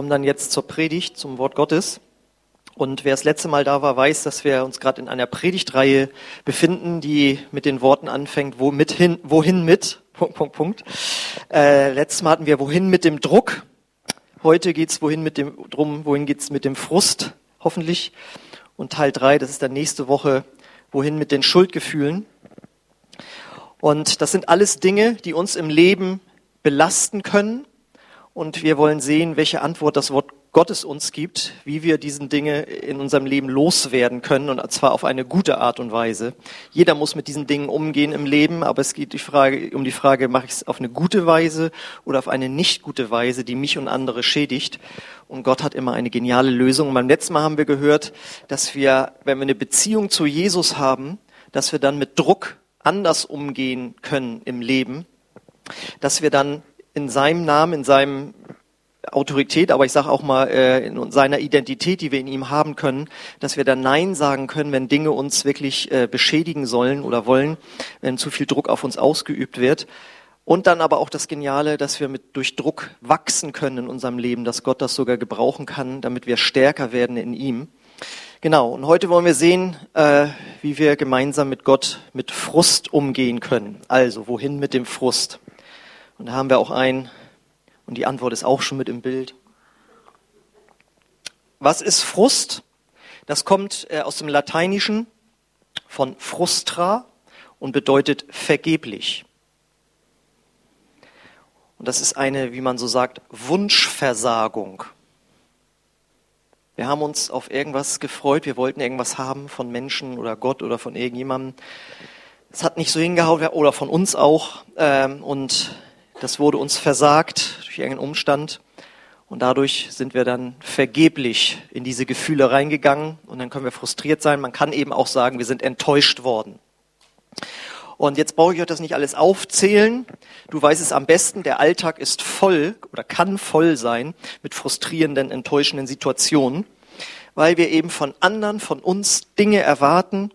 kommen dann jetzt zur Predigt, zum Wort Gottes. Und wer das letzte Mal da war, weiß, dass wir uns gerade in einer Predigtreihe befinden, die mit den Worten anfängt, womit hin, wohin mit, Punkt, Punkt, Punkt. Äh, letztes Mal hatten wir wohin mit dem Druck. Heute geht's wohin mit dem drum, wohin geht's mit dem Frust, hoffentlich. Und Teil drei, das ist dann nächste Woche, wohin mit den Schuldgefühlen. Und das sind alles Dinge, die uns im Leben belasten können. Und wir wollen sehen, welche Antwort das Wort Gottes uns gibt, wie wir diesen Dinge in unserem Leben loswerden können und zwar auf eine gute Art und Weise. Jeder muss mit diesen Dingen umgehen im Leben, aber es geht die Frage, um die Frage, mache ich es auf eine gute Weise oder auf eine nicht gute Weise, die mich und andere schädigt. Und Gott hat immer eine geniale Lösung. Und beim letzten Mal haben wir gehört, dass wir, wenn wir eine Beziehung zu Jesus haben, dass wir dann mit Druck anders umgehen können im Leben, dass wir dann in seinem Namen, in seinem Autorität, aber ich sage auch mal äh, in seiner Identität, die wir in ihm haben können, dass wir dann Nein sagen können, wenn Dinge uns wirklich äh, beschädigen sollen oder wollen, wenn zu viel Druck auf uns ausgeübt wird. Und dann aber auch das Geniale, dass wir mit durch Druck wachsen können in unserem Leben, dass Gott das sogar gebrauchen kann, damit wir stärker werden in ihm. Genau, und heute wollen wir sehen, äh, wie wir gemeinsam mit Gott mit Frust umgehen können. Also, wohin mit dem Frust? Und da haben wir auch ein und die Antwort ist auch schon mit im Bild. Was ist Frust? Das kommt äh, aus dem Lateinischen von frustra und bedeutet vergeblich. Und das ist eine, wie man so sagt, Wunschversagung. Wir haben uns auf irgendwas gefreut, wir wollten irgendwas haben von Menschen oder Gott oder von irgendjemandem. Es hat nicht so hingehauen oder von uns auch. Ähm, und das wurde uns versagt durch irgendeinen Umstand. Und dadurch sind wir dann vergeblich in diese Gefühle reingegangen. Und dann können wir frustriert sein. Man kann eben auch sagen, wir sind enttäuscht worden. Und jetzt brauche ich euch das nicht alles aufzählen. Du weißt es am besten, der Alltag ist voll oder kann voll sein mit frustrierenden, enttäuschenden Situationen, weil wir eben von anderen, von uns Dinge erwarten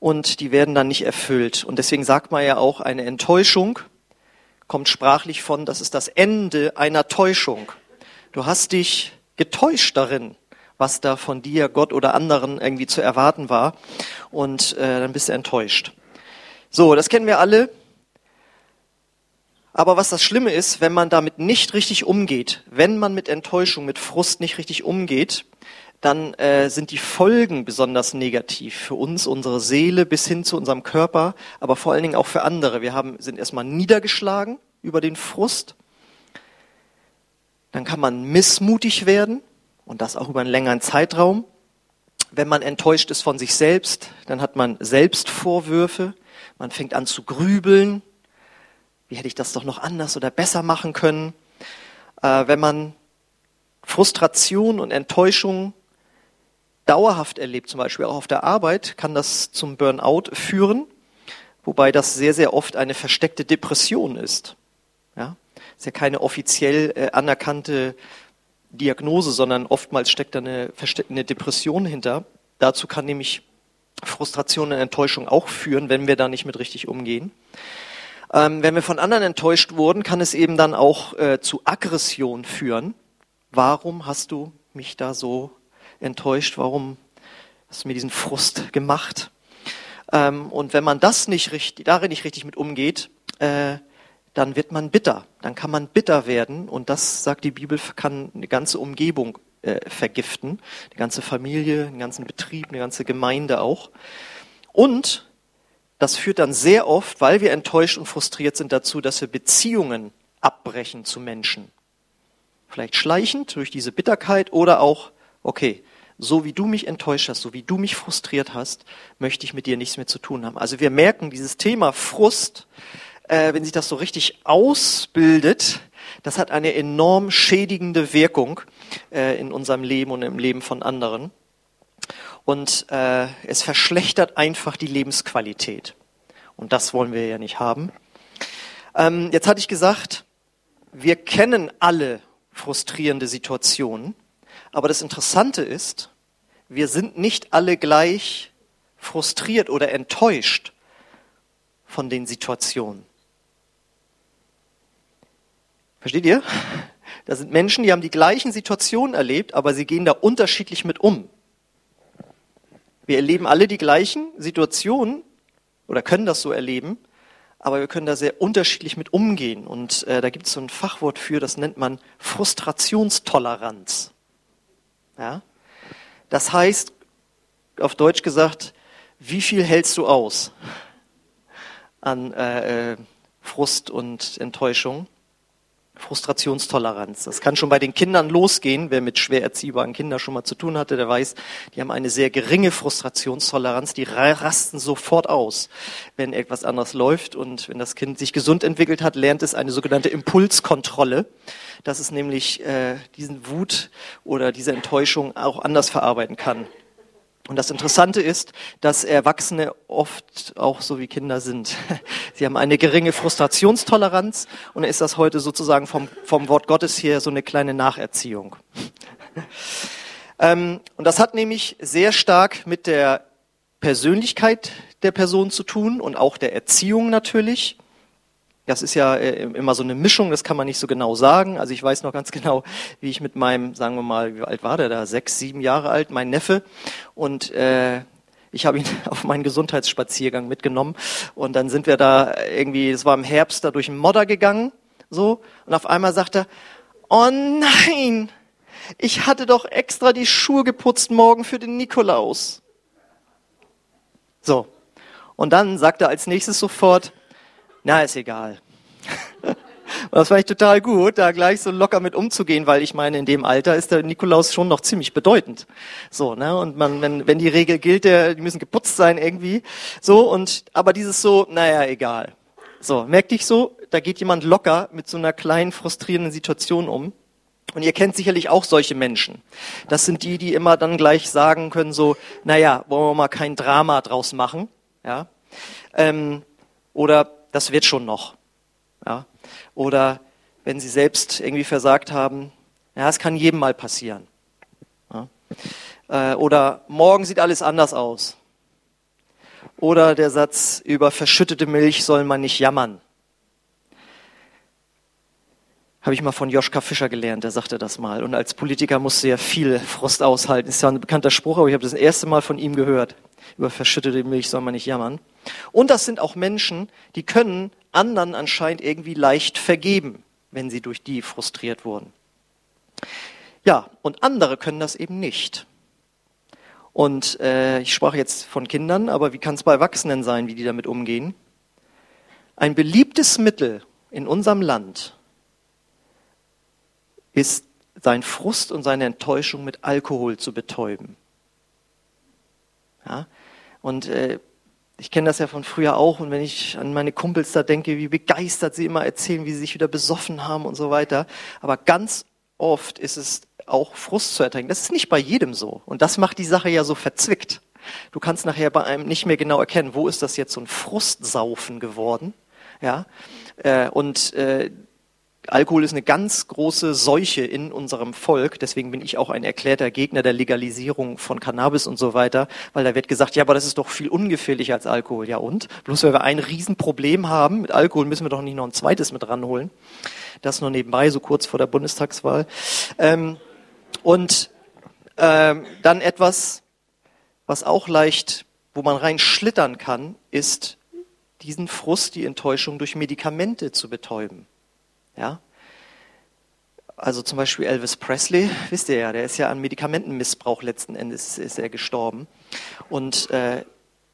und die werden dann nicht erfüllt. Und deswegen sagt man ja auch, eine Enttäuschung kommt sprachlich von, das ist das Ende einer Täuschung. Du hast dich getäuscht darin, was da von dir, Gott oder anderen irgendwie zu erwarten war. Und äh, dann bist du enttäuscht. So, das kennen wir alle. Aber was das Schlimme ist, wenn man damit nicht richtig umgeht, wenn man mit Enttäuschung, mit Frust nicht richtig umgeht, dann äh, sind die Folgen besonders negativ für uns, unsere Seele bis hin zu unserem Körper, aber vor allen Dingen auch für andere. Wir haben, sind erstmal niedergeschlagen über den Frust. Dann kann man missmutig werden und das auch über einen längeren Zeitraum. Wenn man enttäuscht ist von sich selbst, dann hat man Selbstvorwürfe. Man fängt an zu grübeln. Wie hätte ich das doch noch anders oder besser machen können? Äh, wenn man Frustration und Enttäuschung dauerhaft erlebt, zum Beispiel auch auf der Arbeit, kann das zum Burnout führen, wobei das sehr, sehr oft eine versteckte Depression ist. Ja, ist ja keine offiziell äh, anerkannte Diagnose, sondern oftmals steckt da eine, eine Depression hinter. Dazu kann nämlich Frustration und Enttäuschung auch führen, wenn wir da nicht mit richtig umgehen. Ähm, wenn wir von anderen enttäuscht wurden, kann es eben dann auch äh, zu Aggression führen. Warum hast du mich da so enttäuscht, warum hast du mir diesen Frust gemacht? Ähm, und wenn man das nicht richtig, darin nicht richtig mit umgeht, äh, dann wird man bitter. Dann kann man bitter werden und das, sagt die Bibel, kann eine ganze Umgebung äh, vergiften. Die ganze Familie, den ganzen Betrieb, eine ganze Gemeinde auch. Und das führt dann sehr oft, weil wir enttäuscht und frustriert sind, dazu, dass wir Beziehungen abbrechen zu Menschen. Vielleicht schleichend durch diese Bitterkeit oder auch, okay, so wie du mich enttäuscht hast, so wie du mich frustriert hast, möchte ich mit dir nichts mehr zu tun haben. Also wir merken, dieses Thema Frust, äh, wenn sich das so richtig ausbildet, das hat eine enorm schädigende Wirkung äh, in unserem Leben und im Leben von anderen. Und äh, es verschlechtert einfach die Lebensqualität. Und das wollen wir ja nicht haben. Ähm, jetzt hatte ich gesagt, wir kennen alle frustrierende Situationen. Aber das Interessante ist, wir sind nicht alle gleich frustriert oder enttäuscht von den Situationen. Versteht ihr? Das sind Menschen, die haben die gleichen Situationen erlebt, aber sie gehen da unterschiedlich mit um. Wir erleben alle die gleichen Situationen oder können das so erleben, aber wir können da sehr unterschiedlich mit umgehen. Und äh, da gibt es so ein Fachwort für, das nennt man Frustrationstoleranz. Ja? Das heißt, auf Deutsch gesagt, wie viel hältst du aus an äh, äh, Frust und Enttäuschung? Frustrationstoleranz. Das kann schon bei den Kindern losgehen. Wer mit schwer erziehbaren Kindern schon mal zu tun hatte, der weiß, die haben eine sehr geringe Frustrationstoleranz. Die rasten sofort aus, wenn etwas anderes läuft. Und wenn das Kind sich gesund entwickelt hat, lernt es eine sogenannte Impulskontrolle, dass es nämlich äh, diesen Wut oder diese Enttäuschung auch anders verarbeiten kann. Und das Interessante ist, dass Erwachsene oft auch so wie Kinder sind. Sie haben eine geringe Frustrationstoleranz und ist das heute sozusagen vom, vom Wort Gottes hier so eine kleine Nacherziehung. ähm, und das hat nämlich sehr stark mit der Persönlichkeit der Person zu tun und auch der Erziehung natürlich. Das ist ja äh, immer so eine Mischung, das kann man nicht so genau sagen. Also ich weiß noch ganz genau, wie ich mit meinem, sagen wir mal, wie alt war der da? Sechs, sieben Jahre alt, mein Neffe. Und äh, ich habe ihn auf meinen Gesundheitsspaziergang mitgenommen. Und dann sind wir da irgendwie, es war im Herbst, da durch den Modder gegangen. So. Und auf einmal sagt er, oh nein, ich hatte doch extra die Schuhe geputzt morgen für den Nikolaus. So. Und dann sagt er als nächstes sofort, na, ist egal. Das fand ich total gut, da gleich so locker mit umzugehen, weil ich meine, in dem Alter ist der Nikolaus schon noch ziemlich bedeutend. So, ne? Und man, wenn, wenn die Regel gilt, der, die müssen geputzt sein irgendwie. So, und, aber dieses so, naja, egal. So, merkt dich so, da geht jemand locker mit so einer kleinen, frustrierenden Situation um. Und ihr kennt sicherlich auch solche Menschen. Das sind die, die immer dann gleich sagen können so, naja, wollen wir mal kein Drama draus machen, ja? Ähm, oder das wird schon noch. Ja? Oder wenn sie selbst irgendwie versagt haben, ja, es kann jedem mal passieren. Ja? Äh, oder morgen sieht alles anders aus. Oder der Satz über verschüttete Milch soll man nicht jammern. Habe ich mal von Joschka Fischer gelernt, der sagte das mal. Und als Politiker musste er viel Frust aushalten. Ist ja ein bekannter Spruch, aber ich habe das erste Mal von ihm gehört. Über verschüttete Milch soll man nicht jammern. Und das sind auch Menschen, die können anderen anscheinend irgendwie leicht vergeben, wenn sie durch die frustriert wurden. Ja, und andere können das eben nicht. Und äh, ich sprach jetzt von Kindern, aber wie kann es bei Erwachsenen sein, wie die damit umgehen? Ein beliebtes Mittel in unserem Land ist, sein Frust und seine Enttäuschung mit Alkohol zu betäuben. Ja? Und äh, ich kenne das ja von früher auch und wenn ich an meine Kumpels da denke, wie begeistert sie immer erzählen, wie sie sich wieder besoffen haben und so weiter. Aber ganz oft ist es auch Frust zu ertränken. Das ist nicht bei jedem so. Und das macht die Sache ja so verzwickt. Du kannst nachher bei einem nicht mehr genau erkennen, wo ist das jetzt so ein Frustsaufen geworden. Ja, äh, und äh, Alkohol ist eine ganz große Seuche in unserem Volk. Deswegen bin ich auch ein erklärter Gegner der Legalisierung von Cannabis und so weiter, weil da wird gesagt, ja, aber das ist doch viel ungefährlicher als Alkohol. Ja und? Bloß weil wir ein Riesenproblem haben mit Alkohol, müssen wir doch nicht noch ein zweites mit ranholen. Das nur nebenbei, so kurz vor der Bundestagswahl. Ähm, und ähm, dann etwas, was auch leicht, wo man rein schlittern kann, ist diesen Frust, die Enttäuschung durch Medikamente zu betäuben. Ja? Also zum Beispiel Elvis Presley, wisst ihr ja, der ist ja an Medikamentenmissbrauch letzten Endes ist er gestorben. Und äh,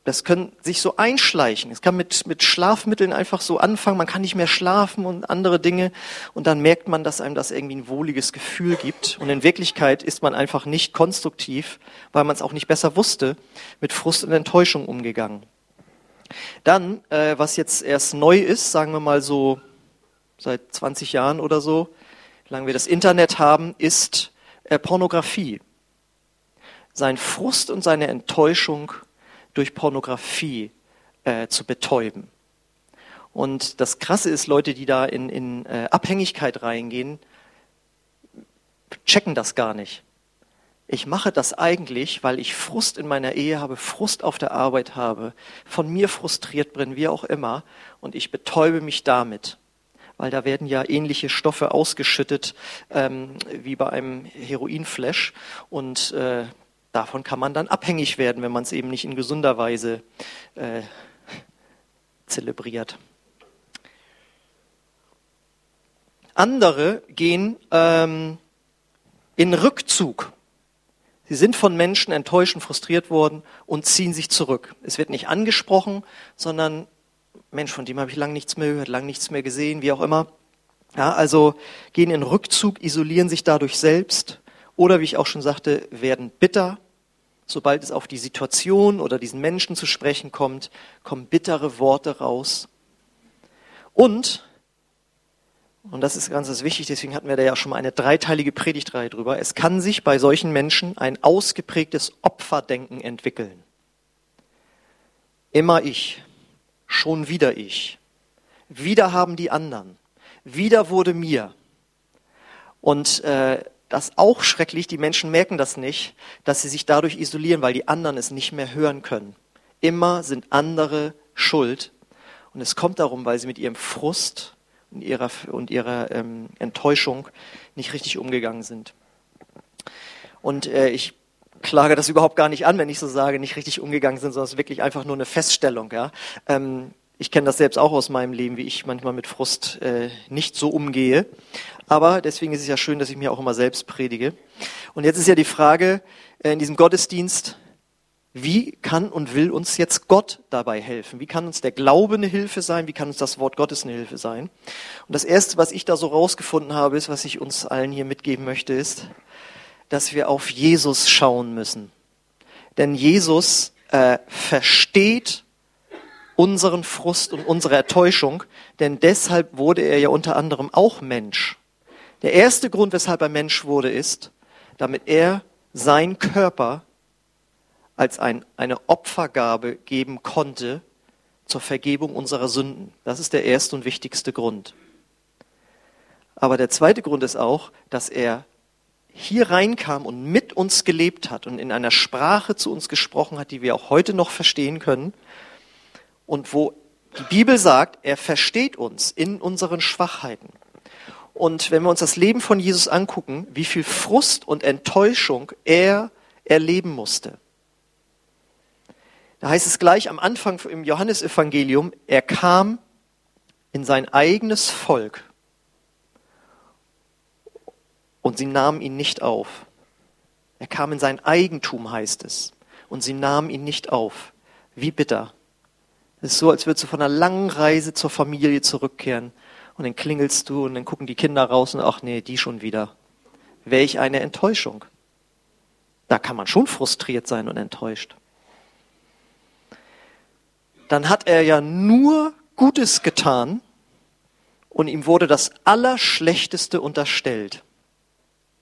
das können sich so einschleichen. Es kann mit, mit Schlafmitteln einfach so anfangen, man kann nicht mehr schlafen und andere Dinge. Und dann merkt man, dass einem das irgendwie ein wohliges Gefühl gibt. Und in Wirklichkeit ist man einfach nicht konstruktiv, weil man es auch nicht besser wusste, mit Frust und Enttäuschung umgegangen. Dann, äh, was jetzt erst neu ist, sagen wir mal so seit 20 Jahren oder so, solange wir das Internet haben, ist äh, Pornografie. Sein Frust und seine Enttäuschung durch Pornografie äh, zu betäuben. Und das Krasse ist, Leute, die da in, in äh, Abhängigkeit reingehen, checken das gar nicht. Ich mache das eigentlich, weil ich Frust in meiner Ehe habe, Frust auf der Arbeit habe, von mir frustriert bin, wie auch immer, und ich betäube mich damit weil da werden ja ähnliche Stoffe ausgeschüttet ähm, wie bei einem Heroinflash und äh, davon kann man dann abhängig werden, wenn man es eben nicht in gesunder Weise äh, zelebriert. Andere gehen ähm, in Rückzug. Sie sind von Menschen enttäuscht und frustriert worden und ziehen sich zurück. Es wird nicht angesprochen, sondern Mensch, von dem habe ich lange nichts mehr gehört, lange nichts mehr gesehen, wie auch immer. Ja, also gehen in Rückzug, isolieren sich dadurch selbst oder, wie ich auch schon sagte, werden bitter. Sobald es auf die Situation oder diesen Menschen zu sprechen kommt, kommen bittere Worte raus. Und und das ist ganz wichtig, deswegen hatten wir da ja schon mal eine dreiteilige Predigtreihe drüber. Es kann sich bei solchen Menschen ein ausgeprägtes Opferdenken entwickeln. Immer ich, schon wieder ich. Wieder haben die anderen. Wieder wurde mir. Und äh, das auch schrecklich, die Menschen merken das nicht, dass sie sich dadurch isolieren, weil die anderen es nicht mehr hören können. Immer sind andere schuld. Und es kommt darum, weil sie mit ihrem Frust und ihrer, und ihrer ähm, Enttäuschung nicht richtig umgegangen sind. Und äh, ich klage das überhaupt gar nicht an, wenn ich so sage, nicht richtig umgegangen sind, sondern es ist wirklich einfach nur eine Feststellung. Ja? Ähm, ich kenne das selbst auch aus meinem Leben, wie ich manchmal mit Frust äh, nicht so umgehe. Aber deswegen ist es ja schön, dass ich mir auch immer selbst predige. Und jetzt ist ja die Frage äh, in diesem Gottesdienst, wie kann und will uns jetzt Gott dabei helfen? Wie kann uns der Glaube eine Hilfe sein? Wie kann uns das Wort Gottes eine Hilfe sein? Und das Erste, was ich da so rausgefunden habe, ist, was ich uns allen hier mitgeben möchte, ist, dass wir auf Jesus schauen müssen. Denn Jesus äh, versteht unseren Frust und unsere Enttäuschung, denn deshalb wurde er ja unter anderem auch Mensch. Der erste Grund, weshalb er Mensch wurde, ist, damit er sein Körper als ein, eine Opfergabe geben konnte zur Vergebung unserer Sünden. Das ist der erste und wichtigste Grund. Aber der zweite Grund ist auch, dass er hier reinkam und mit uns gelebt hat und in einer Sprache zu uns gesprochen hat, die wir auch heute noch verstehen können und wo die Bibel sagt, er versteht uns in unseren Schwachheiten. Und wenn wir uns das Leben von Jesus angucken, wie viel Frust und Enttäuschung er erleben musste. Da heißt es gleich am Anfang im Johannesevangelium, er kam in sein eigenes Volk und sie nahmen ihn nicht auf. Er kam in sein Eigentum, heißt es, und sie nahmen ihn nicht auf. Wie bitter. Es ist so, als würdest du von einer langen Reise zur Familie zurückkehren und dann klingelst du und dann gucken die Kinder raus und ach nee, die schon wieder. Welch eine Enttäuschung. Da kann man schon frustriert sein und enttäuscht dann hat er ja nur Gutes getan und ihm wurde das Allerschlechteste unterstellt.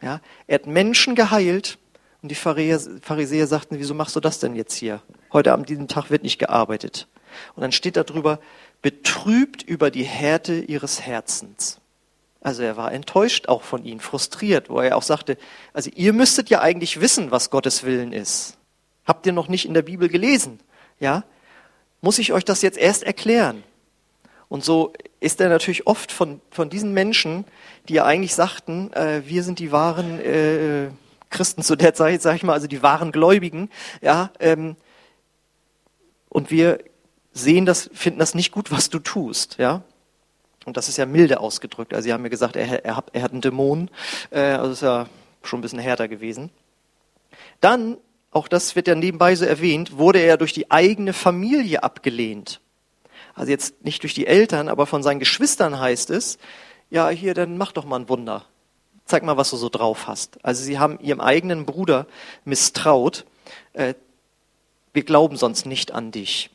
Ja, er hat Menschen geheilt und die Pharisäer sagten, wieso machst du das denn jetzt hier? Heute Abend, diesen Tag wird nicht gearbeitet. Und dann steht da drüber, betrübt über die Härte ihres Herzens. Also er war enttäuscht auch von ihnen, frustriert, wo er auch sagte, also ihr müsstet ja eigentlich wissen, was Gottes Willen ist. Habt ihr noch nicht in der Bibel gelesen? Ja? muss ich euch das jetzt erst erklären? Und so ist er natürlich oft von, von diesen Menschen, die ja eigentlich sagten, äh, wir sind die wahren äh, Christen zu der Zeit, sag ich mal, also die wahren Gläubigen, ja, ähm, und wir sehen das, finden das nicht gut, was du tust, ja. Und das ist ja milde ausgedrückt. Also sie haben mir gesagt, er, er, hat, er hat einen Dämon, äh, also ist ja schon ein bisschen härter gewesen. Dann auch das wird ja nebenbei so erwähnt, wurde er durch die eigene Familie abgelehnt. Also jetzt nicht durch die Eltern, aber von seinen Geschwistern heißt es, ja, hier, dann mach doch mal ein Wunder. Zeig mal, was du so drauf hast. Also sie haben ihrem eigenen Bruder misstraut. Äh, wir glauben sonst nicht an dich.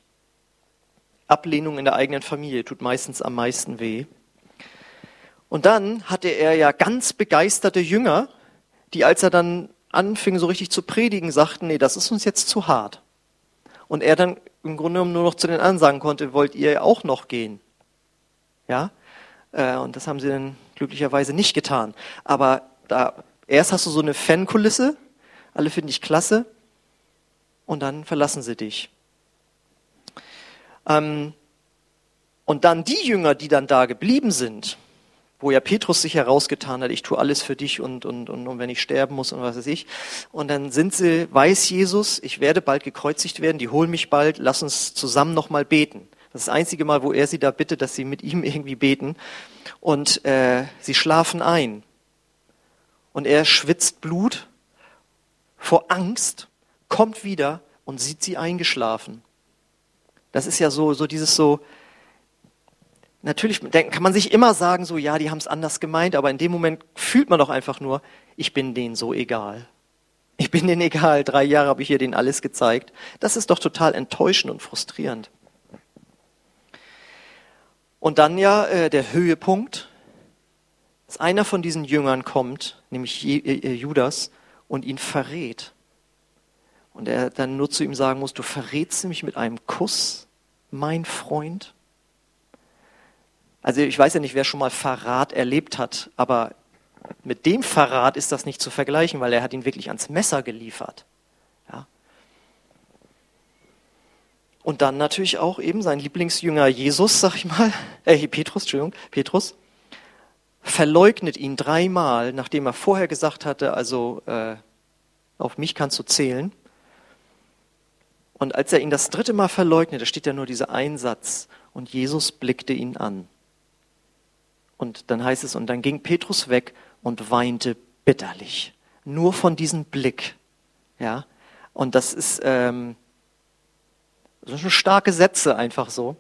Ablehnung in der eigenen Familie tut meistens am meisten weh. Und dann hatte er ja ganz begeisterte Jünger, die, als er dann anfingen so richtig zu predigen, sagten, nee, das ist uns jetzt zu hart. Und er dann im Grunde genommen nur noch zu den anderen sagen konnte, wollt ihr auch noch gehen? Ja? Äh, und das haben sie dann glücklicherweise nicht getan. Aber da, erst hast du so eine Fankulisse, alle finden dich klasse, und dann verlassen sie dich. Ähm, und dann die Jünger, die dann da geblieben sind, wo ja Petrus sich herausgetan hat, ich tue alles für dich und, und, und, und wenn ich sterben muss und was weiß ich. Und dann sind sie, weiß Jesus, ich werde bald gekreuzigt werden, die holen mich bald, lass uns zusammen nochmal beten. Das ist das einzige Mal, wo er sie da bittet, dass sie mit ihm irgendwie beten. Und äh, sie schlafen ein. Und er schwitzt Blut vor Angst, kommt wieder und sieht sie eingeschlafen. Das ist ja so, so dieses so, natürlich kann man sich immer sagen, so, ja, die haben es anders gemeint, aber in dem Moment fühlt man doch einfach nur, ich bin denen so egal. Ich bin denen egal, drei Jahre habe ich ihr denen alles gezeigt. Das ist doch total enttäuschend und frustrierend. Und dann ja äh, der Höhepunkt, dass einer von diesen Jüngern kommt, nämlich äh, äh, Judas, und ihn verrät. Und er dann nur zu ihm sagen muss, du verrätst mich mit einem Kuss, mein Freund? Also ich weiß ja nicht, wer schon mal Verrat erlebt hat, aber mit dem Verrat ist das nicht zu vergleichen, weil er hat ihn wirklich ans Messer geliefert. Ja. Und dann natürlich auch eben sein Lieblingsjünger Jesus, sag ich mal, äh, Petrus, Entschuldigung, Petrus, verleugnet ihn dreimal, nachdem er vorher gesagt hatte, also äh, auf mich kannst du zählen. Und als er ihn das dritte Mal verleugnet, da steht ja nur dieser Einsatz, und Jesus blickte ihn an. Und dann heißt es, und dann ging Petrus weg und weinte bitterlich. Nur von diesem Blick. Ja. Und das ist, ähm, das sind starke Sätze einfach so.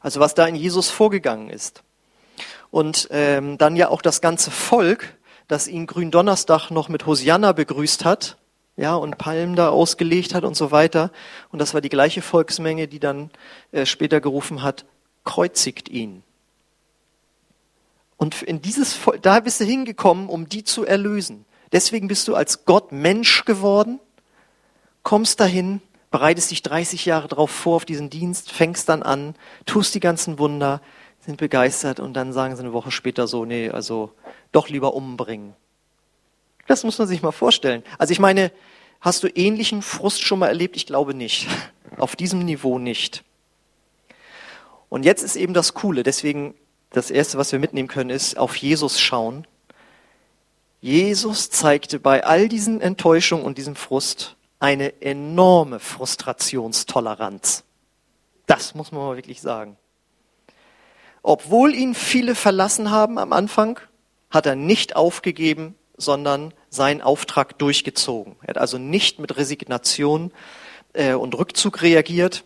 Also was da in Jesus vorgegangen ist. Und ähm, dann ja auch das ganze Volk, das ihn Gründonnerstag noch mit Hosianna begrüßt hat, ja, und Palmen da ausgelegt hat und so weiter. Und das war die gleiche Volksmenge, die dann äh, später gerufen hat, kreuzigt ihn. Und in dieses, da bist du hingekommen, um die zu erlösen. Deswegen bist du als Gott Mensch geworden, kommst dahin, bereitest dich 30 Jahre darauf vor, auf diesen Dienst, fängst dann an, tust die ganzen Wunder, sind begeistert und dann sagen sie eine Woche später so, nee, also doch lieber umbringen. Das muss man sich mal vorstellen. Also ich meine, hast du ähnlichen Frust schon mal erlebt? Ich glaube nicht. Auf diesem Niveau nicht. Und jetzt ist eben das Coole, deswegen das Erste, was wir mitnehmen können, ist auf Jesus schauen. Jesus zeigte bei all diesen Enttäuschungen und diesem Frust eine enorme Frustrationstoleranz. Das muss man mal wirklich sagen. Obwohl ihn viele verlassen haben am Anfang, hat er nicht aufgegeben, sondern seinen Auftrag durchgezogen. Er hat also nicht mit Resignation äh, und Rückzug reagiert,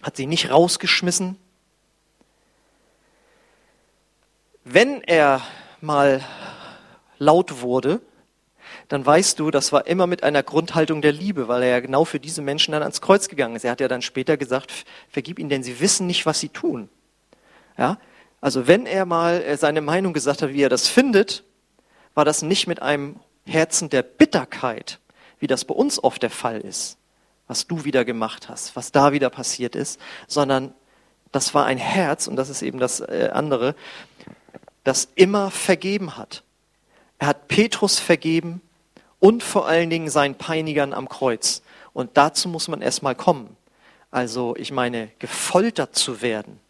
hat sie nicht rausgeschmissen, Wenn er mal laut wurde, dann weißt du, das war immer mit einer Grundhaltung der Liebe, weil er ja genau für diese Menschen dann ans Kreuz gegangen ist. Er hat ja dann später gesagt, vergib ihnen, denn sie wissen nicht, was sie tun. Ja? Also wenn er mal äh, seine Meinung gesagt hat, wie er das findet, war das nicht mit einem Herzen der Bitterkeit, wie das bei uns oft der Fall ist, was du wieder gemacht hast, was da wieder passiert ist, sondern das war ein Herz, und das ist eben das äh, andere, das immer vergeben hat. Er hat Petrus vergeben und vor allen Dingen seinen Peinigern am Kreuz. Und dazu muss man erstmal kommen. Also ich meine, gefoltert zu werden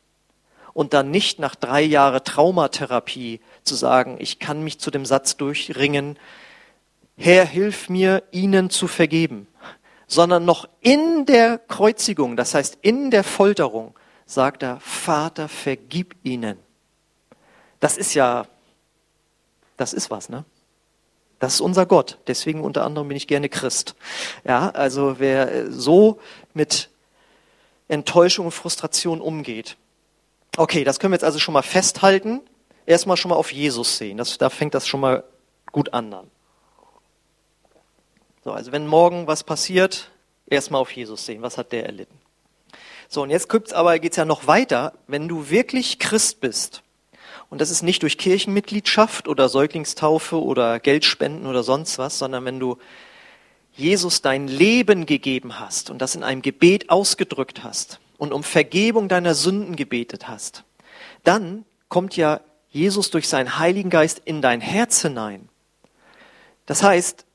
und dann nicht nach drei Jahren Traumatherapie zu sagen, ich kann mich zu dem Satz durchringen, Herr, hilf mir, ihnen zu vergeben, sondern noch in der Kreuzigung, das heißt in der Folterung, sagt er, Vater, vergib ihnen. Das ist ja, das ist was, ne? Das ist unser Gott. Deswegen unter anderem bin ich gerne Christ. Ja, also wer so mit Enttäuschung und Frustration umgeht. Okay, das können wir jetzt also schon mal festhalten. Erstmal schon mal auf Jesus sehen. Das, da fängt das schon mal gut an dann. So, also wenn morgen was passiert, erstmal auf Jesus sehen. Was hat der erlitten? So, und jetzt gibt's aber, geht's ja noch weiter. Wenn du wirklich Christ bist, und das ist nicht durch Kirchenmitgliedschaft oder Säuglingstaufe oder Geldspenden oder sonst was, sondern wenn du Jesus dein Leben gegeben hast und das in einem Gebet ausgedrückt hast und um Vergebung deiner Sünden gebetet hast, dann kommt ja Jesus durch seinen Heiligen Geist in dein Herz hinein. Das heißt,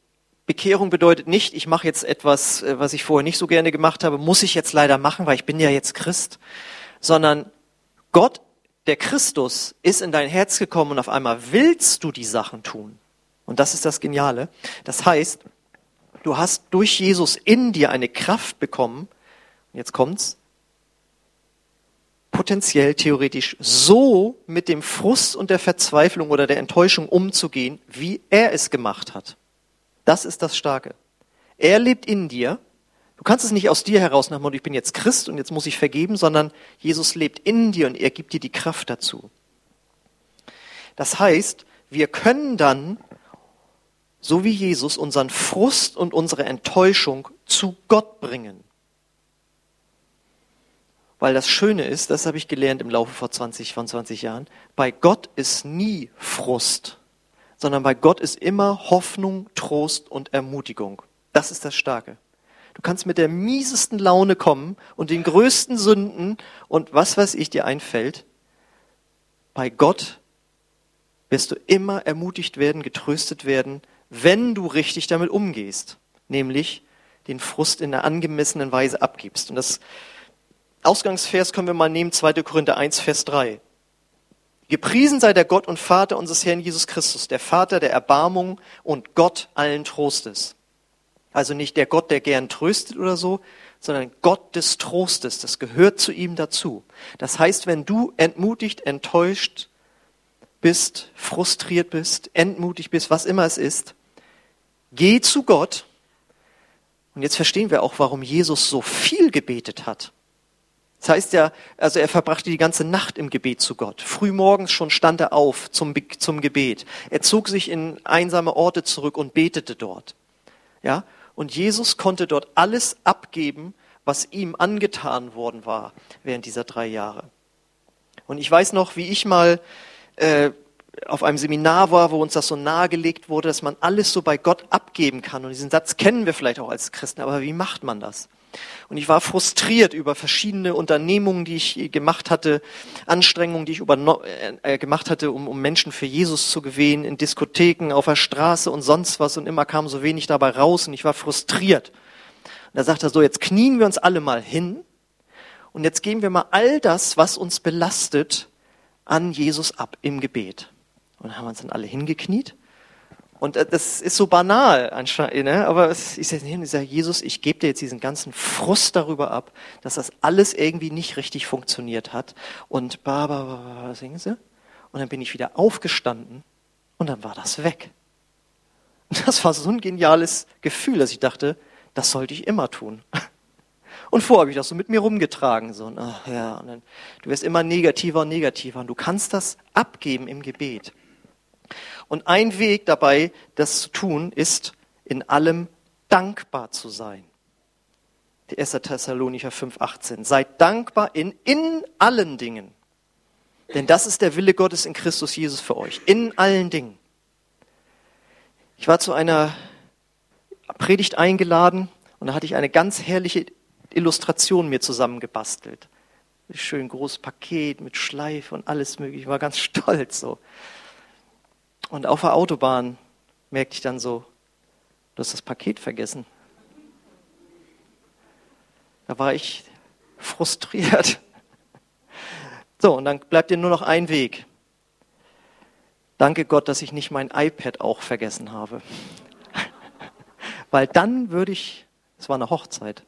Bekehrung bedeutet nicht, ich mache jetzt etwas, äh, was ich vorher nicht so gerne gemacht habe, muss ich jetzt leider machen, weil ich bin ja jetzt Christ, sondern Gott der Christus ist in dein Herz gekommen und auf einmal willst du die Sachen tun. Und das ist das Geniale. Das heißt, du hast durch Jesus in dir eine Kraft bekommen, jetzt kommt's, potenziell theoretisch so mit dem Frust und der Verzweiflung oder der Enttäuschung umzugehen, wie er es gemacht hat. Das ist das Starke. Er lebt in dir. Du kannst es nicht aus dir heraus nach ich bin jetzt Christ und jetzt muss ich vergeben, sondern Jesus lebt in dir und er gibt dir die Kraft dazu. Das heißt, wir können dann, so wie Jesus, unseren Frust und unsere Enttäuschung zu Gott bringen. Weil das Schöne ist, das habe ich gelernt im Laufe von 20, von 20 Jahren, bei Gott ist nie Frust, sondern bei Gott ist immer Hoffnung, Trost und Ermutigung. Das ist das Starke. Du kannst mit der miesesten Laune kommen und den größten Sünden und was weiß ich dir einfällt. Bei Gott wirst du immer ermutigt werden, getröstet werden, wenn du richtig damit umgehst, nämlich den Frust in einer angemessenen Weise abgibst. Und das Ausgangsvers können wir mal nehmen, 2. Korinther 1, Vers 3. Gepriesen sei der Gott und Vater unseres Herrn Jesus Christus, der Vater der Erbarmung und Gott allen Trostes. Also nicht der Gott, der gern tröstet oder so, sondern Gott des Trostes. Das gehört zu ihm dazu. Das heißt, wenn du entmutigt, enttäuscht bist, frustriert bist, entmutigt bist, was immer es ist, geh zu Gott. Und jetzt verstehen wir auch, warum Jesus so viel gebetet hat. Das heißt ja, also er verbrachte die ganze Nacht im Gebet zu Gott. Frühmorgens schon stand er auf zum, zum Gebet. Er zog sich in einsame Orte zurück und betete dort. Ja? Und Jesus konnte dort alles abgeben, was ihm angetan worden war während dieser drei Jahre. Und ich weiß noch, wie ich mal äh, auf einem Seminar war, wo uns das so nahegelegt wurde, dass man alles so bei Gott abgeben kann. Und diesen Satz kennen wir vielleicht auch als Christen, aber wie macht man das? Und ich war frustriert über verschiedene Unternehmungen, die ich gemacht hatte, Anstrengungen, die ich über, äh, gemacht hatte, um, um Menschen für Jesus zu gewinnen, in Diskotheken, auf der Straße und sonst was. Und immer kam so wenig dabei raus und ich war frustriert. Und da sagte er so, jetzt knien wir uns alle mal hin und jetzt geben wir mal all das, was uns belastet, an Jesus ab im Gebet. Und haben wir uns dann alle hingekniet und äh, das ist so banal anscheinend, ne? aber ich sage, Jesus, ich gebe dir jetzt diesen ganzen Frust darüber ab, dass das alles irgendwie nicht richtig funktioniert hat. Und ba, ba, ba, ba, singen sie. Und dann bin ich wieder aufgestanden und dann war das weg. Das war so ein geniales Gefühl, dass ich dachte, das sollte ich immer tun. Und vorher habe ich das so mit mir rumgetragen. So, und, ach, ja, und dann, du wirst immer negativer und negativer. Und du kannst das abgeben im Gebet. Und ein Weg dabei, das zu tun, ist, in allem dankbar zu sein. Die 1. Thessalonicher 5,18. Seid dankbar in, in allen Dingen. Denn das ist der Wille Gottes in Christus Jesus für euch. In allen Dingen. Ich war zu einer Predigt eingeladen und da hatte ich eine ganz herrliche Illustration mir zusammengebastelt. Ein schön großes Paket mit Schleife und alles mögliche. Ich war ganz stolz so. Und auf der Autobahn merkte ich dann so, du hast das Paket vergessen. Da war ich frustriert. So, und dann bleibt dir nur noch ein Weg. Danke Gott, dass ich nicht mein iPad auch vergessen habe. Weil dann würde ich, es war eine Hochzeit,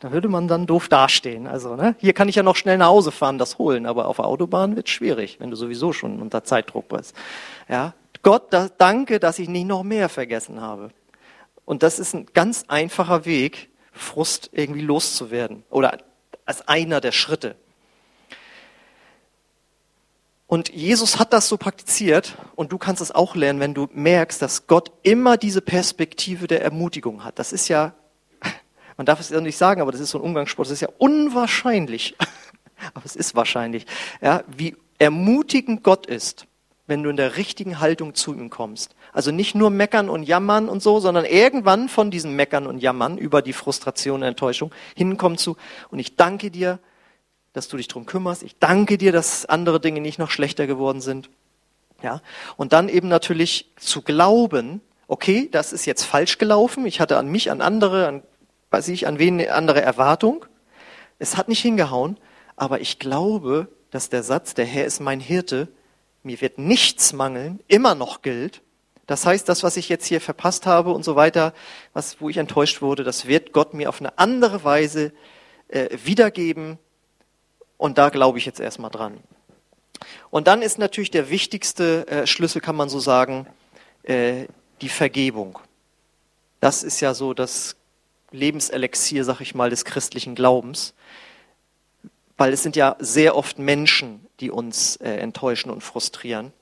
da würde man dann doof dastehen. Also, ne? Hier kann ich ja noch schnell nach Hause fahren, das holen, aber auf der Autobahn wird es schwierig, wenn du sowieso schon unter Zeitdruck bist. Ja? Gott, da, danke, dass ich nicht noch mehr vergessen habe. Und das ist ein ganz einfacher Weg, Frust irgendwie loszuwerden. Oder als einer der Schritte. Und Jesus hat das so praktiziert und du kannst es auch lernen, wenn du merkst, dass Gott immer diese Perspektive der Ermutigung hat. Das ist ja, man darf es ja nicht sagen, aber das ist so ein Umgangssport, das ist ja unwahrscheinlich, aber es ist wahrscheinlich, ja, wie ermutigend Gott ist wenn du in der richtigen Haltung zu ihm kommst. Also nicht nur meckern und jammern und so, sondern irgendwann von diesem Meckern und Jammern über die Frustration und Enttäuschung hinkommen zu, und ich danke dir, dass du dich drum kümmerst. Ich danke dir, dass andere Dinge nicht noch schlechter geworden sind. Ja. Und dann eben natürlich zu glauben, okay, das ist jetzt falsch gelaufen. Ich hatte an mich, an andere, an, weiß ich, an wen eine andere Erwartung. Es hat nicht hingehauen, aber ich glaube, dass der Satz, der Herr ist mein Hirte, mir wird nichts mangeln, immer noch gilt. Das heißt, das, was ich jetzt hier verpasst habe und so weiter, was, wo ich enttäuscht wurde, das wird Gott mir auf eine andere Weise äh, wiedergeben. Und da glaube ich jetzt erstmal dran. Und dann ist natürlich der wichtigste äh, Schlüssel, kann man so sagen, äh, die Vergebung. Das ist ja so das Lebenselixier, sag ich mal, des christlichen Glaubens. Weil es sind ja sehr oft Menschen, die uns äh, enttäuschen und frustrieren.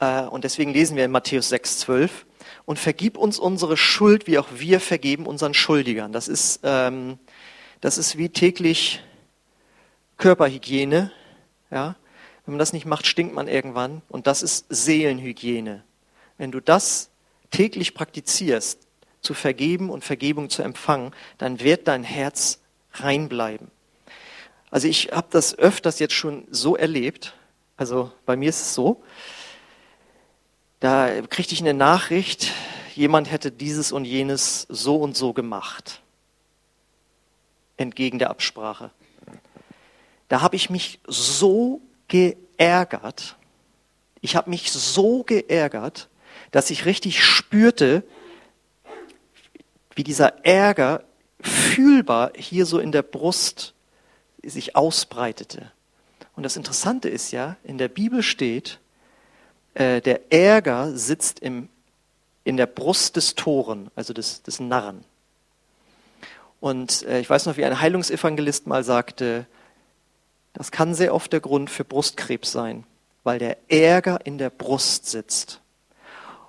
Äh, und deswegen lesen wir in Matthäus 6, 12. Und vergib uns unsere Schuld, wie auch wir vergeben unseren Schuldigern. Das ist, ähm, das ist wie täglich Körperhygiene. Ja? Wenn man das nicht macht, stinkt man irgendwann. Und das ist Seelenhygiene. Wenn du das täglich praktizierst, zu vergeben und Vergebung zu empfangen, dann wird dein Herz rein bleiben. Also ich habe das öfters jetzt schon so erlebt. Also bei mir ist es so, da kriegte ich eine Nachricht, jemand hätte dieses und jenes so und so gemacht, entgegen der Absprache. Da habe ich mich so geärgert, ich habe mich so geärgert, dass ich richtig spürte, wie dieser Ärger fühlbar hier so in der Brust sich ausbreitete. Und das Interessante ist ja, in der Bibel steht, äh, der Ärger sitzt im, in der Brust des Toren, also des, des Narren. Und äh, ich weiß noch, wie ein Heilungsevangelist mal sagte, das kann sehr oft der Grund für Brustkrebs sein, weil der Ärger in der Brust sitzt.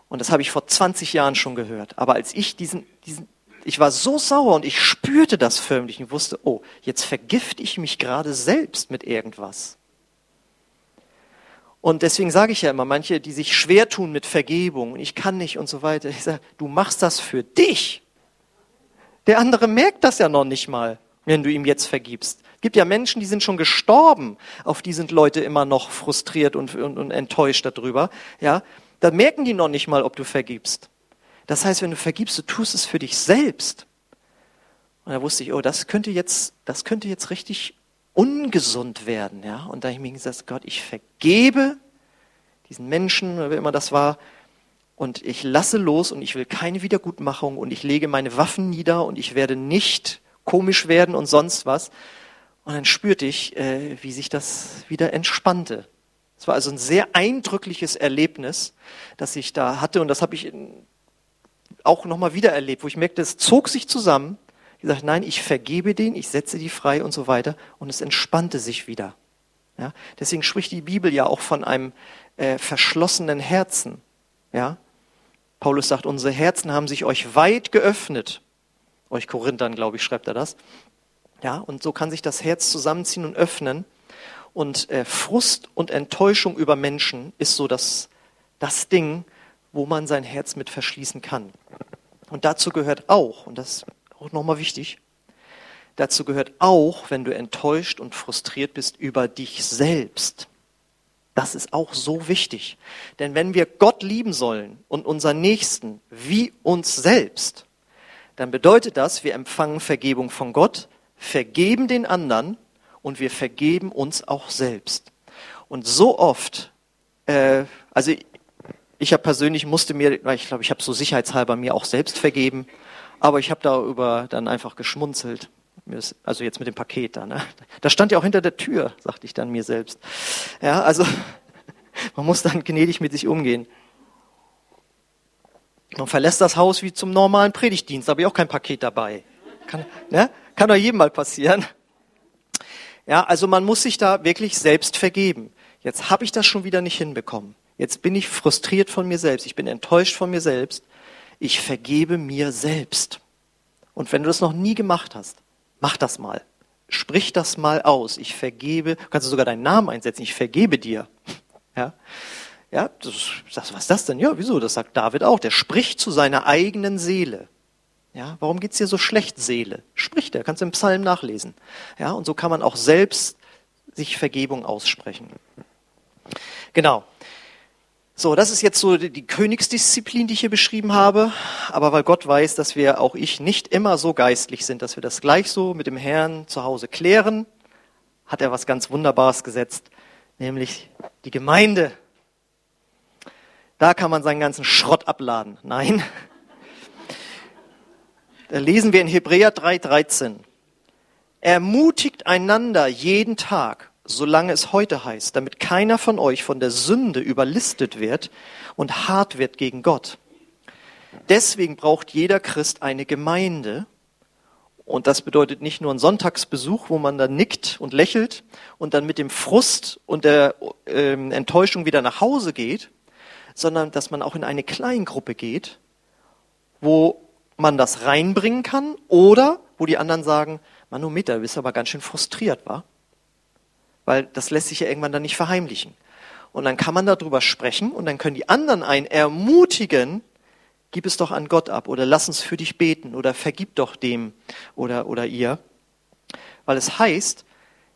Und das habe ich vor 20 Jahren schon gehört. Aber als ich diesen, diesen, ich war so sauer und ich spürte das förmlich und wusste, oh, jetzt vergifte ich mich gerade selbst mit irgendwas. Und deswegen sage ich ja immer, manche, die sich schwer tun mit Vergebung ich kann nicht und so weiter, ich sage, du machst das für dich. Der andere merkt das ja noch nicht mal, wenn du ihm jetzt vergibst. Es gibt ja Menschen, die sind schon gestorben, auf die sind Leute immer noch frustriert und, und, und enttäuscht darüber. Ja, da merken die noch nicht mal, ob du vergibst. Das heißt, wenn du vergibst, du tust es für dich selbst. Und da wusste ich, oh, das könnte jetzt, das könnte jetzt richtig ungesund werden. Ja? Und da habe ich mir gesagt, Gott, ich vergebe diesen Menschen, wer immer das war, und ich lasse los und ich will keine Wiedergutmachung und ich lege meine Waffen nieder und ich werde nicht komisch werden und sonst was. Und dann spürte ich, äh, wie sich das wieder entspannte. Es war also ein sehr eindrückliches Erlebnis, das ich da hatte und das habe ich auch nochmal wieder erlebt, wo ich merkte, es zog sich zusammen gesagt, nein, ich vergebe den, ich setze die frei und so weiter. Und es entspannte sich wieder. Ja? Deswegen spricht die Bibel ja auch von einem äh, verschlossenen Herzen. Ja? Paulus sagt, unsere Herzen haben sich euch weit geöffnet. Euch Korinthern, glaube ich, schreibt er das. Ja, und so kann sich das Herz zusammenziehen und öffnen. Und äh, Frust und Enttäuschung über Menschen ist so das, das Ding, wo man sein Herz mit verschließen kann. Und dazu gehört auch, und das auch nochmal wichtig. Dazu gehört auch, wenn du enttäuscht und frustriert bist über dich selbst. Das ist auch so wichtig. Denn wenn wir Gott lieben sollen und unseren Nächsten wie uns selbst, dann bedeutet das, wir empfangen Vergebung von Gott, vergeben den anderen und wir vergeben uns auch selbst. Und so oft, äh, also ich habe persönlich musste mir, ich glaube, ich habe so sicherheitshalber mir auch selbst vergeben aber ich habe darüber dann einfach geschmunzelt. Also jetzt mit dem Paket da. Ne? Das stand ja auch hinter der Tür, sagte ich dann mir selbst. Ja, also man muss dann gnädig mit sich umgehen. Man verlässt das Haus wie zum normalen Predigtdienst, habe ich auch kein Paket dabei. Kann, ne? Kann doch jedem mal passieren. Ja, also man muss sich da wirklich selbst vergeben. Jetzt habe ich das schon wieder nicht hinbekommen. Jetzt bin ich frustriert von mir selbst. Ich bin enttäuscht von mir selbst ich vergebe mir selbst. Und wenn du das noch nie gemacht hast, mach das mal. Sprich das mal aus. Ich vergebe, kannst du sogar deinen Namen einsetzen. Ich vergebe dir. Ja, ja, das, das, was ist das denn? Ja, wieso? Das sagt David auch. Der spricht zu seiner eigenen Seele. Ja, warum geht's dir so schlecht, Seele? Spricht er, kannst du im Psalm nachlesen. Ja, und so kann man auch selbst sich Vergebung aussprechen. Genau. So, das ist jetzt so die Königsdisziplin, die ich hier beschrieben habe. Aber weil Gott weiß, dass wir, auch ich, nicht immer so geistlich sind, dass wir das gleich so mit dem Herrn zu Hause klären, hat er was ganz Wunderbares gesetzt, nämlich die Gemeinde. Da kann man seinen ganzen Schrott abladen. Nein. Da lesen wir in Hebräer 3,13. Ermutigt einander jeden Tag, solange es heute heißt, damit keiner von euch von der Sünde überlistet wird und hart wird gegen Gott. Deswegen braucht jeder Christ eine Gemeinde. Und das bedeutet nicht nur einen Sonntagsbesuch, wo man dann nickt und lächelt und dann mit dem Frust und der äh, Enttäuschung wieder nach Hause geht, sondern dass man auch in eine Kleingruppe geht, wo man das reinbringen kann oder wo die anderen sagen, Manometer, du bist aber ganz schön frustriert, war? Weil das lässt sich ja irgendwann dann nicht verheimlichen. Und dann kann man darüber sprechen und dann können die anderen einen ermutigen, gib es doch an Gott ab oder lass uns für dich beten oder vergib doch dem oder, oder ihr. Weil es heißt,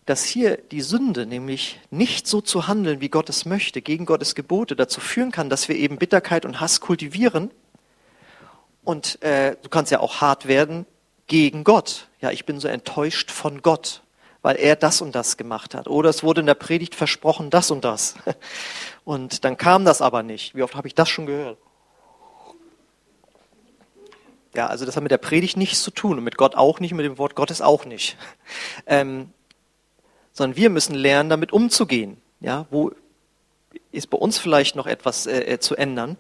dass hier die Sünde, nämlich nicht so zu handeln, wie Gott es möchte, gegen Gottes Gebote, dazu führen kann, dass wir eben Bitterkeit und Hass kultivieren. Und äh, du kannst ja auch hart werden gegen Gott. Ja, ich bin so enttäuscht von Gott, weil er das und das gemacht hat. Oder es wurde in der Predigt versprochen, das und das. Und dann kam das aber nicht. Wie oft habe ich das schon gehört? Ja, also das hat mit der Predigt nichts zu tun und mit Gott auch nicht, mit dem Wort Gottes auch nicht. Ähm, sondern wir müssen lernen, damit umzugehen. Ja, wo ist bei uns vielleicht noch etwas äh, äh zu ändern?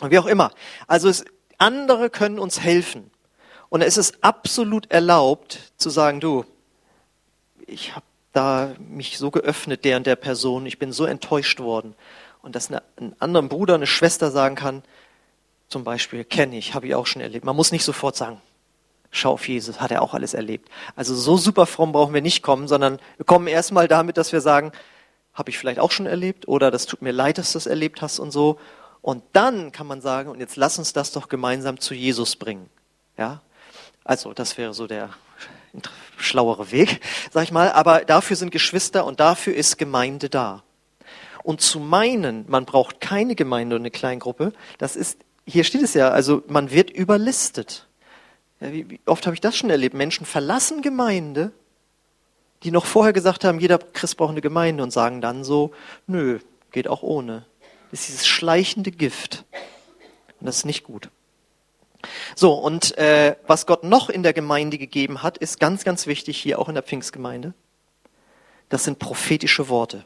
Und wie auch immer. Also es, andere können uns helfen. Und es ist absolut erlaubt zu sagen, du, ich habe da mich so geöffnet, der und der Person, ich bin so enttäuscht worden. Und dass eine, ein anderer Bruder, eine Schwester sagen kann, zum Beispiel, kenne ich, habe ich auch schon erlebt. Man muss nicht sofort sagen, schau auf Jesus, hat er auch alles erlebt. Also so super fromm brauchen wir nicht kommen, sondern wir kommen erstmal damit, dass wir sagen, habe ich vielleicht auch schon erlebt oder das tut mir leid, dass du das erlebt hast und so. Und dann kann man sagen, und jetzt lass uns das doch gemeinsam zu Jesus bringen. Ja? Also, das wäre so der schlauere Weg, sag ich mal. Aber dafür sind Geschwister und dafür ist Gemeinde da. Und zu meinen, man braucht keine Gemeinde und eine Kleingruppe, das ist hier steht es ja, also man wird überlistet. Ja, wie, wie oft habe ich das schon erlebt? Menschen verlassen Gemeinde, die noch vorher gesagt haben, jeder Christ braucht eine Gemeinde und sagen dann so, nö, geht auch ohne. Das ist dieses schleichende Gift. Und das ist nicht gut. So, und äh, was Gott noch in der Gemeinde gegeben hat, ist ganz, ganz wichtig hier auch in der Pfingstgemeinde. Das sind prophetische Worte.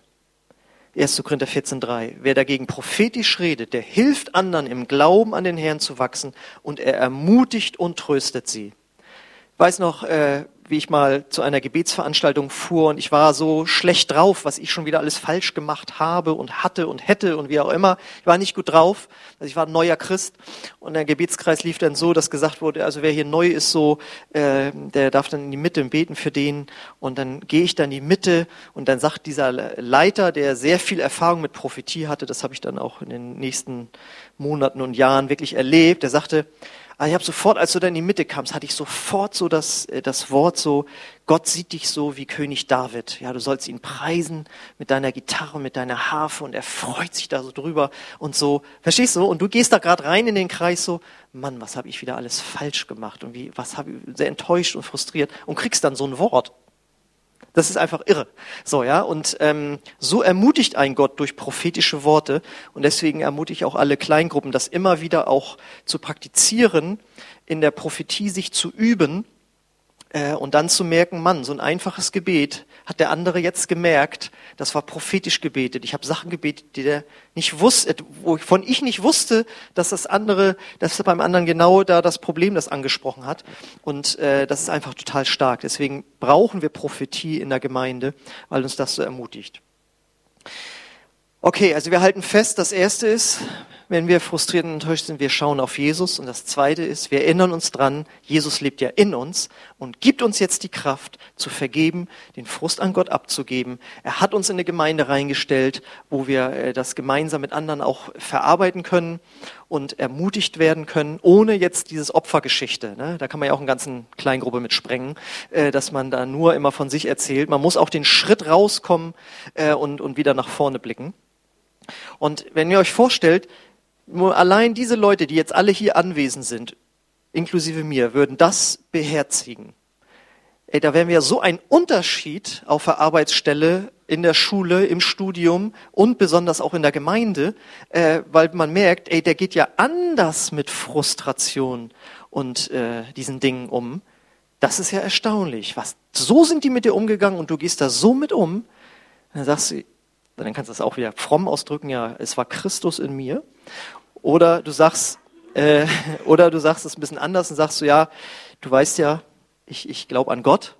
1. Korinther 14.3. Wer dagegen prophetisch redet, der hilft anderen im Glauben an den Herrn zu wachsen und er ermutigt und tröstet sie. Weiß noch, äh, wie ich mal zu einer Gebetsveranstaltung fuhr und ich war so schlecht drauf, was ich schon wieder alles falsch gemacht habe und hatte und hätte und wie auch immer. Ich war nicht gut drauf. Also ich war ein neuer Christ und der Gebetskreis lief dann so, dass gesagt wurde, also wer hier neu ist, so, äh, der darf dann in die Mitte beten für den und dann gehe ich dann in die Mitte und dann sagt dieser Leiter, der sehr viel Erfahrung mit Prophetie hatte, das habe ich dann auch in den nächsten Monaten und Jahren wirklich erlebt, der sagte, aber ich habe sofort, als du dann in die Mitte kamst, hatte ich sofort so das, äh, das Wort so, Gott sieht dich so wie König David. Ja, du sollst ihn preisen mit deiner Gitarre, mit deiner Harfe und er freut sich da so drüber und so. Verstehst du? Und du gehst da gerade rein in den Kreis so, Mann, was habe ich wieder alles falsch gemacht und wie, was habe ich sehr enttäuscht und frustriert und kriegst dann so ein Wort. Das ist einfach irre. So, ja. Und ähm, so ermutigt ein Gott durch prophetische Worte. Und deswegen ermutige ich auch alle Kleingruppen, das immer wieder auch zu praktizieren, in der Prophetie sich zu üben und dann zu merken, Mann, so ein einfaches Gebet hat der andere jetzt gemerkt, das war prophetisch gebetet. Ich habe Sachen gebetet, die der nicht wusste, wovon ich nicht wusste, dass das andere, dass beim anderen genau da das Problem das angesprochen hat. Und äh, das ist einfach total stark. Deswegen brauchen wir Prophetie in der Gemeinde, weil uns das so ermutigt. Okay, also wir halten fest, das erste ist, wenn wir frustriert und enttäuscht sind, wir schauen auf Jesus. Und das Zweite ist, wir erinnern uns dran, Jesus lebt ja in uns und gibt uns jetzt die Kraft zu vergeben, den Frust an Gott abzugeben. Er hat uns in eine Gemeinde reingestellt, wo wir äh, das gemeinsam mit anderen auch verarbeiten können und ermutigt werden können, ohne jetzt dieses Opfergeschichte. Ne? Da kann man ja auch eine ganzen Kleingruppe mit sprengen, äh, dass man da nur immer von sich erzählt. Man muss auch den Schritt rauskommen äh, und, und wieder nach vorne blicken. Und wenn ihr euch vorstellt, nur allein diese Leute, die jetzt alle hier anwesend sind, inklusive mir, würden das beherzigen. ey, da wären wir so ein Unterschied auf der Arbeitsstelle, in der Schule, im Studium und besonders auch in der Gemeinde, äh, weil man merkt, ey, der geht ja anders mit Frustration und äh, diesen Dingen um. Das ist ja erstaunlich. Was, so sind die mit dir umgegangen und du gehst da so mit um. Dann sagst du, dann kannst du das auch wieder fromm ausdrücken, ja, es war Christus in mir. Oder du sagst, äh, oder du sagst es ein bisschen anders und sagst du, ja, du weißt ja, ich, ich glaube an Gott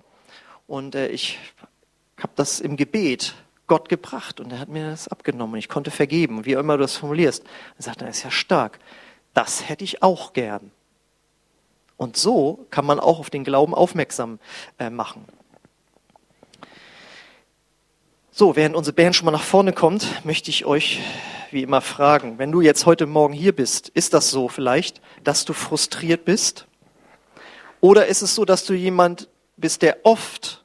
und äh, ich habe das im Gebet Gott gebracht und er hat mir das abgenommen. Ich konnte vergeben, wie immer du das formulierst. Er sagt, das ist ja stark. Das hätte ich auch gern. Und so kann man auch auf den Glauben aufmerksam äh, machen. So, während unsere Band schon mal nach vorne kommt, möchte ich euch wie immer fragen, wenn du jetzt heute Morgen hier bist, ist das so vielleicht, dass du frustriert bist? Oder ist es so, dass du jemand bist, der oft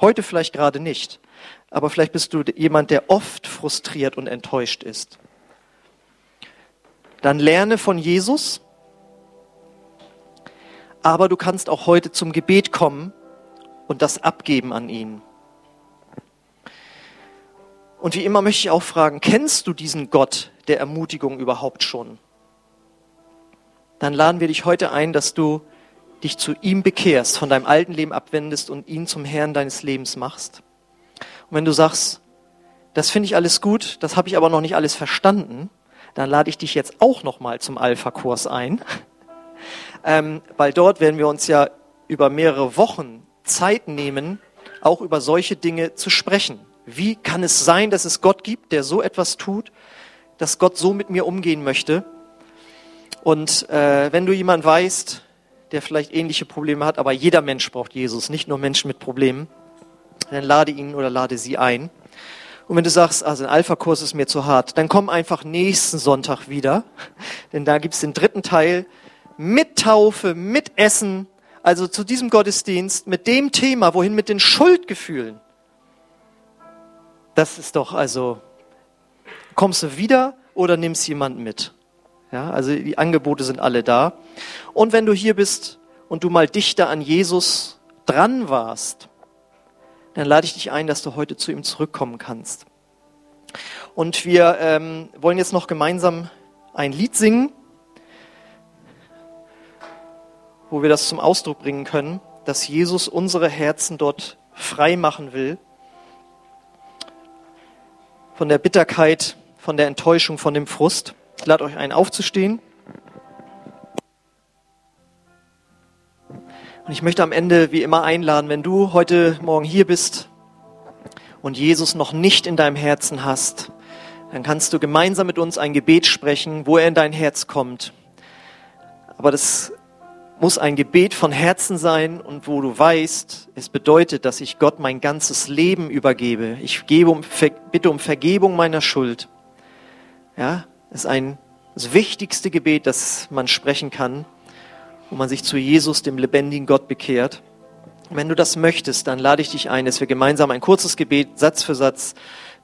Heute vielleicht gerade nicht, aber vielleicht bist du jemand, der oft frustriert und enttäuscht ist. Dann lerne von Jesus, aber du kannst auch heute zum Gebet kommen und das abgeben an ihn. Und wie immer möchte ich auch fragen, kennst du diesen Gott der Ermutigung überhaupt schon? Dann laden wir dich heute ein, dass du dich zu ihm bekehrst, von deinem alten Leben abwendest und ihn zum Herrn deines Lebens machst. Und wenn du sagst, das finde ich alles gut, das habe ich aber noch nicht alles verstanden, dann lade ich dich jetzt auch noch mal zum Alpha-Kurs ein, ähm, weil dort werden wir uns ja über mehrere Wochen Zeit nehmen, auch über solche Dinge zu sprechen. Wie kann es sein, dass es Gott gibt, der so etwas tut, dass Gott so mit mir umgehen möchte? Und äh, wenn du jemand weißt, der vielleicht ähnliche Probleme hat, aber jeder Mensch braucht Jesus, nicht nur Menschen mit Problemen, dann lade ihn oder lade sie ein. Und wenn du sagst, also ein Alpha-Kurs ist mir zu hart, dann komm einfach nächsten Sonntag wieder, denn da gibt's den dritten Teil mit Taufe, mit Essen, also zu diesem Gottesdienst, mit dem Thema, wohin mit den Schuldgefühlen. Das ist doch also, kommst du wieder oder nimmst jemand mit? Ja, also die Angebote sind alle da. Und wenn du hier bist und du mal dichter an Jesus dran warst, dann lade ich dich ein, dass du heute zu ihm zurückkommen kannst. Und wir ähm, wollen jetzt noch gemeinsam ein Lied singen, wo wir das zum Ausdruck bringen können, dass Jesus unsere Herzen dort frei machen will von der Bitterkeit, von der Enttäuschung, von dem Frust. Ich lade euch ein, aufzustehen. Und ich möchte am Ende wie immer einladen, wenn du heute Morgen hier bist und Jesus noch nicht in deinem Herzen hast, dann kannst du gemeinsam mit uns ein Gebet sprechen, wo er in dein Herz kommt. Aber das muss ein Gebet von Herzen sein und wo du weißt, es bedeutet, dass ich Gott mein ganzes Leben übergebe. Ich gebe um, bitte um Vergebung meiner Schuld. Ja, ist ein, das wichtigste Gebet, das man sprechen kann, wo man sich zu Jesus, dem lebendigen Gott, bekehrt. wenn du das möchtest, dann lade ich dich ein, dass wir gemeinsam ein kurzes Gebet, Satz für Satz,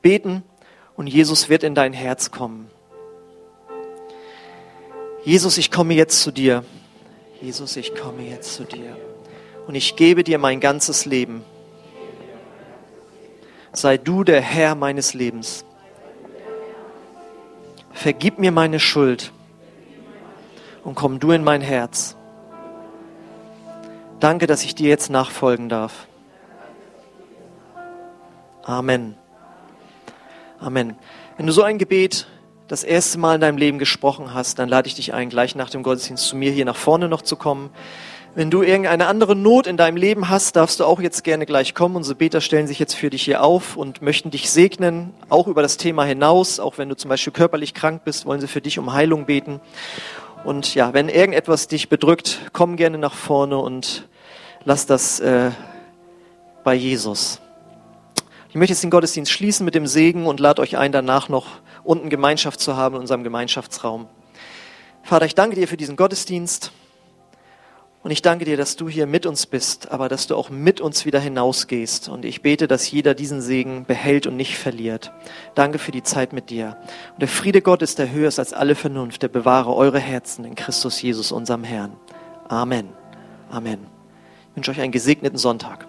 beten und Jesus wird in dein Herz kommen. Jesus, ich komme jetzt zu dir. Jesus, ich komme jetzt zu dir. Und ich gebe dir mein ganzes Leben. Sei du der Herr meines Lebens. Vergib mir meine Schuld und komm du in mein Herz. Danke, dass ich dir jetzt nachfolgen darf. Amen. Amen. Wenn du so ein Gebet das erste Mal in deinem Leben gesprochen hast, dann lade ich dich ein, gleich nach dem Gottesdienst zu mir hier nach vorne noch zu kommen. Wenn du irgendeine andere Not in deinem Leben hast, darfst du auch jetzt gerne gleich kommen. Unsere Beter stellen sich jetzt für dich hier auf und möchten dich segnen, auch über das Thema hinaus. Auch wenn du zum Beispiel körperlich krank bist, wollen sie für dich um Heilung beten. Und ja, wenn irgendetwas dich bedrückt, komm gerne nach vorne und lass das äh, bei Jesus. Ich möchte jetzt den Gottesdienst schließen mit dem Segen und lade euch ein, danach noch unten Gemeinschaft zu haben in unserem Gemeinschaftsraum. Vater, ich danke dir für diesen Gottesdienst. Und ich danke dir, dass du hier mit uns bist, aber dass du auch mit uns wieder hinausgehst. Und ich bete, dass jeder diesen Segen behält und nicht verliert. Danke für die Zeit mit dir. Und der Friede Gottes, der höher ist als alle Vernunft, der bewahre eure Herzen in Christus Jesus, unserem Herrn. Amen. Amen. Ich wünsche euch einen gesegneten Sonntag.